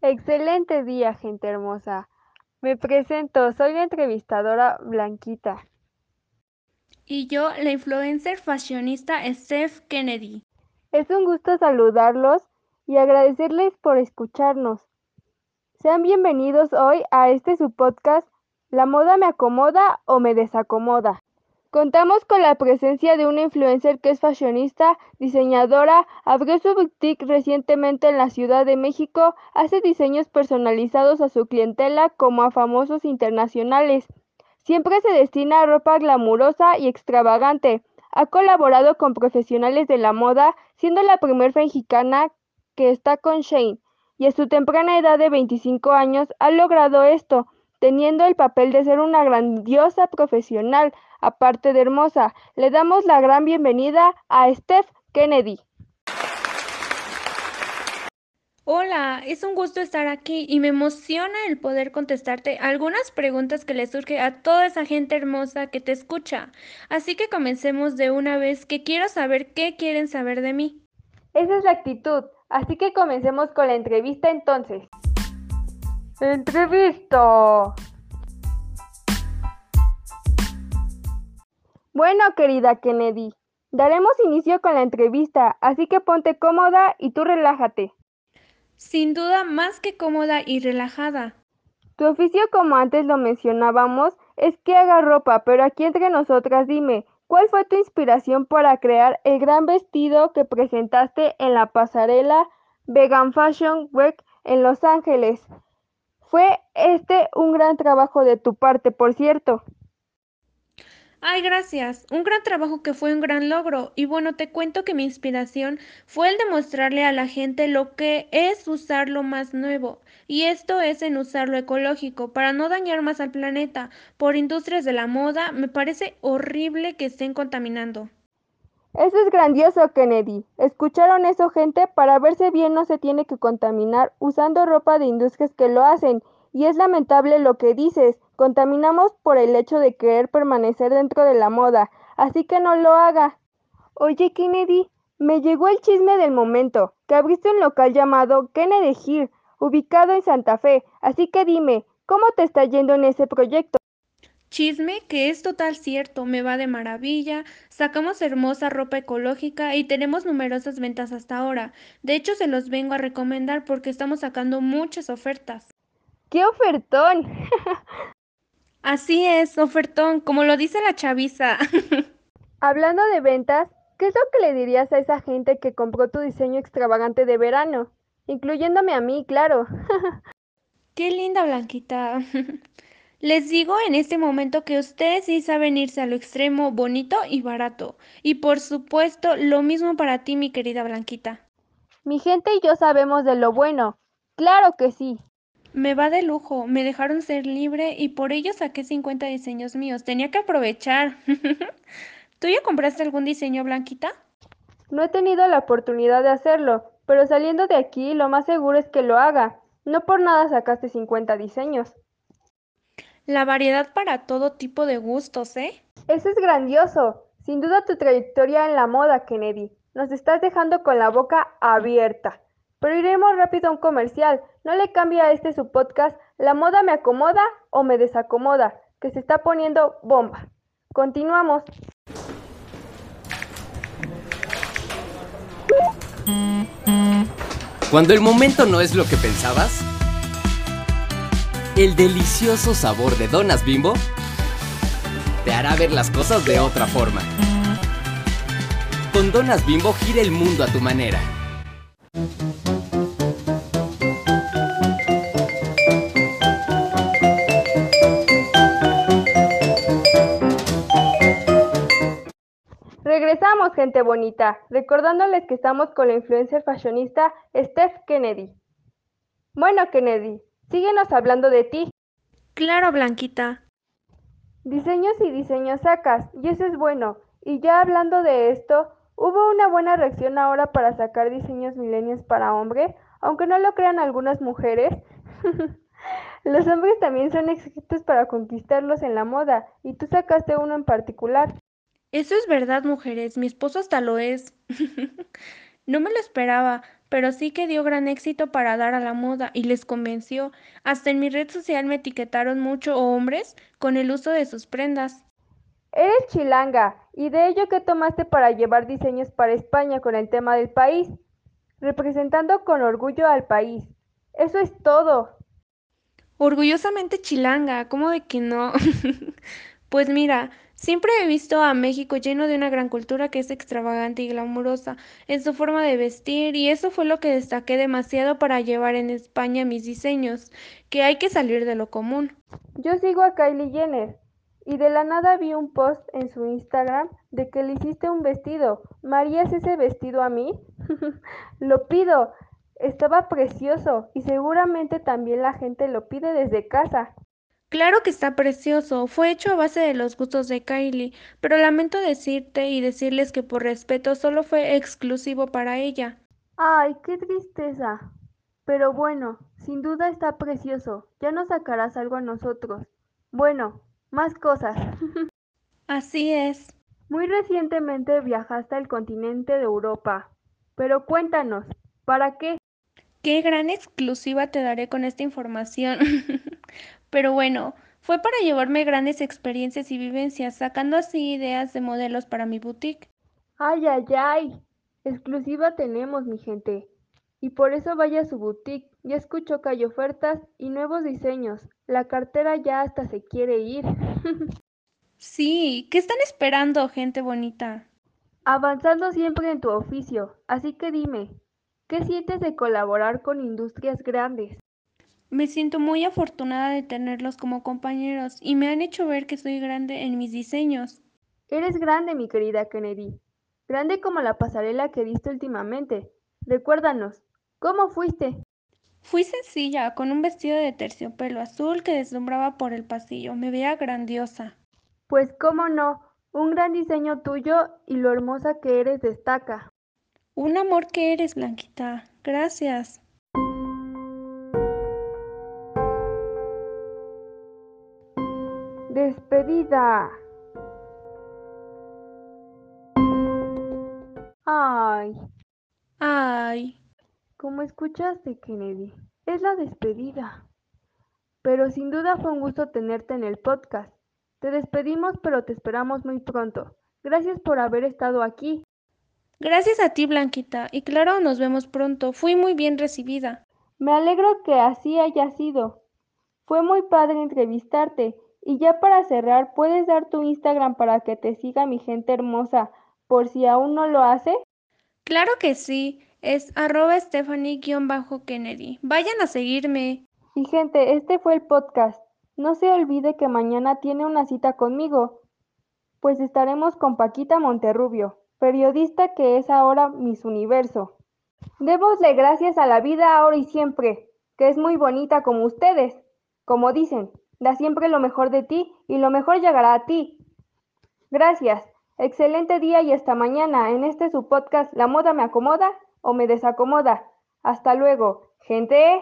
Excelente día, gente hermosa. Me presento, soy la entrevistadora Blanquita. Y yo, la influencer fashionista Steph Kennedy. Es un gusto saludarlos y agradecerles por escucharnos. Sean bienvenidos hoy a este su podcast ¿La moda me acomoda o me desacomoda? Contamos con la presencia de una influencer que es fashionista, diseñadora, abrió su boutique recientemente en la Ciudad de México, hace diseños personalizados a su clientela como a famosos internacionales. Siempre se destina a ropa glamurosa y extravagante. Ha colaborado con profesionales de la moda, siendo la primer mexicana que está con Shane, y a su temprana edad de 25 años ha logrado esto teniendo el papel de ser una grandiosa profesional, aparte de hermosa. Le damos la gran bienvenida a Steph Kennedy. Hola, es un gusto estar aquí y me emociona el poder contestarte algunas preguntas que le surge a toda esa gente hermosa que te escucha. Así que comencemos de una vez que quiero saber qué quieren saber de mí. Esa es la actitud, así que comencemos con la entrevista entonces. Entrevista. Bueno, querida Kennedy, daremos inicio con la entrevista, así que ponte cómoda y tú relájate. Sin duda, más que cómoda y relajada. Tu oficio, como antes lo mencionábamos, es que haga ropa, pero aquí entre nosotras dime, ¿cuál fue tu inspiración para crear el gran vestido que presentaste en la pasarela Vegan Fashion Week en Los Ángeles? Fue este un gran trabajo de tu parte, por cierto. Ay, gracias. Un gran trabajo que fue un gran logro. Y bueno, te cuento que mi inspiración fue el de mostrarle a la gente lo que es usar lo más nuevo. Y esto es en usar lo ecológico, para no dañar más al planeta. Por industrias de la moda, me parece horrible que estén contaminando. Eso es grandioso, Kennedy. ¿Escucharon eso, gente? Para verse bien no se tiene que contaminar usando ropa de industrias que lo hacen. Y es lamentable lo que dices. Contaminamos por el hecho de querer permanecer dentro de la moda. Así que no lo haga. Oye, Kennedy, me llegó el chisme del momento, que abriste un local llamado Kennedy Hill, ubicado en Santa Fe. Así que dime, ¿cómo te está yendo en ese proyecto? Chisme que es total cierto, me va de maravilla, sacamos hermosa ropa ecológica y tenemos numerosas ventas hasta ahora. De hecho, se los vengo a recomendar porque estamos sacando muchas ofertas. ¡Qué ofertón! Así es, ofertón, como lo dice la chaviza. Hablando de ventas, ¿qué es lo que le dirías a esa gente que compró tu diseño extravagante de verano? Incluyéndome a mí, claro. Qué linda, Blanquita. Les digo en este momento que ustedes sí saben irse a lo extremo, bonito y barato. Y por supuesto, lo mismo para ti, mi querida Blanquita. Mi gente y yo sabemos de lo bueno. Claro que sí. Me va de lujo, me dejaron ser libre y por ello saqué 50 diseños míos. Tenía que aprovechar. ¿Tú ya compraste algún diseño, Blanquita? No he tenido la oportunidad de hacerlo, pero saliendo de aquí lo más seguro es que lo haga. No por nada sacaste 50 diseños. La variedad para todo tipo de gustos, ¿eh? Eso es grandioso. Sin duda tu trayectoria en la moda, Kennedy. Nos estás dejando con la boca abierta. Pero iremos rápido a un comercial. No le cambie a este su podcast La moda me acomoda o me desacomoda, que se está poniendo bomba. Continuamos. Cuando el momento no es lo que pensabas, el delicioso sabor de Donas Bimbo te hará ver las cosas de otra forma. Con Donas Bimbo gira el mundo a tu manera. Gente bonita, recordándoles que estamos con la influencer fashionista Steph Kennedy. Bueno, Kennedy, síguenos hablando de ti. Claro, Blanquita. Diseños y diseños sacas, y eso es bueno. Y ya hablando de esto, hubo una buena reacción ahora para sacar diseños milenios para hombre, aunque no lo crean algunas mujeres. Los hombres también son exquisitos para conquistarlos en la moda, y tú sacaste uno en particular. Eso es verdad, mujeres. Mi esposo hasta lo es. No me lo esperaba, pero sí que dio gran éxito para dar a la moda y les convenció. Hasta en mi red social me etiquetaron mucho hombres con el uso de sus prendas. Eres chilanga, ¿y de ello qué tomaste para llevar diseños para España con el tema del país? Representando con orgullo al país. Eso es todo. Orgullosamente chilanga, ¿cómo de que no? Pues mira, siempre he visto a México lleno de una gran cultura que es extravagante y glamurosa en su forma de vestir y eso fue lo que destaqué demasiado para llevar en España mis diseños, que hay que salir de lo común. Yo sigo a Kylie Jenner y de la nada vi un post en su Instagram de que le hiciste un vestido. ¿Marías ese vestido a mí? lo pido. Estaba precioso y seguramente también la gente lo pide desde casa. Claro que está precioso, fue hecho a base de los gustos de Kylie, pero lamento decirte y decirles que por respeto solo fue exclusivo para ella. Ay, qué tristeza. Pero bueno, sin duda está precioso. Ya nos sacarás algo a nosotros. Bueno, más cosas. Así es. Muy recientemente viajaste al continente de Europa. Pero cuéntanos, ¿para qué? Qué gran exclusiva te daré con esta información. Pero bueno, fue para llevarme grandes experiencias y vivencias, sacando así ideas de modelos para mi boutique. Ay, ay, ay. Exclusiva tenemos, mi gente. Y por eso vaya a su boutique. Ya escucho que hay ofertas y nuevos diseños. La cartera ya hasta se quiere ir. sí, ¿qué están esperando, gente bonita? Avanzando siempre en tu oficio. Así que dime, ¿qué sientes de colaborar con industrias grandes? Me siento muy afortunada de tenerlos como compañeros y me han hecho ver que soy grande en mis diseños. Eres grande, mi querida Kennedy. Grande como la pasarela que viste últimamente. Recuérdanos, ¿cómo fuiste? Fui sencilla, con un vestido de terciopelo azul que deslumbraba por el pasillo. Me veía grandiosa. Pues cómo no, un gran diseño tuyo y lo hermosa que eres destaca. Un amor que eres, Blanquita. Gracias. Despedida. Ay. Ay. Como escuchaste, Kennedy, es la despedida. Pero sin duda fue un gusto tenerte en el podcast. Te despedimos, pero te esperamos muy pronto. Gracias por haber estado aquí. Gracias a ti, Blanquita. Y claro, nos vemos pronto. Fui muy bien recibida. Me alegro que así haya sido. Fue muy padre entrevistarte y ya para cerrar, ¿puedes dar tu Instagram para que te siga mi gente hermosa por si aún no lo hace? Claro que sí, es arroba Stephanie-Kennedy. Vayan a seguirme. Y gente, este fue el podcast. No se olvide que mañana tiene una cita conmigo, pues estaremos con Paquita Monterrubio, periodista que es ahora Miss Universo. Démosle gracias a la vida ahora y siempre, que es muy bonita como ustedes, como dicen. Da siempre lo mejor de ti y lo mejor llegará a ti. Gracias. Excelente día y hasta mañana en este su podcast La moda me acomoda o me desacomoda. Hasta luego, gente.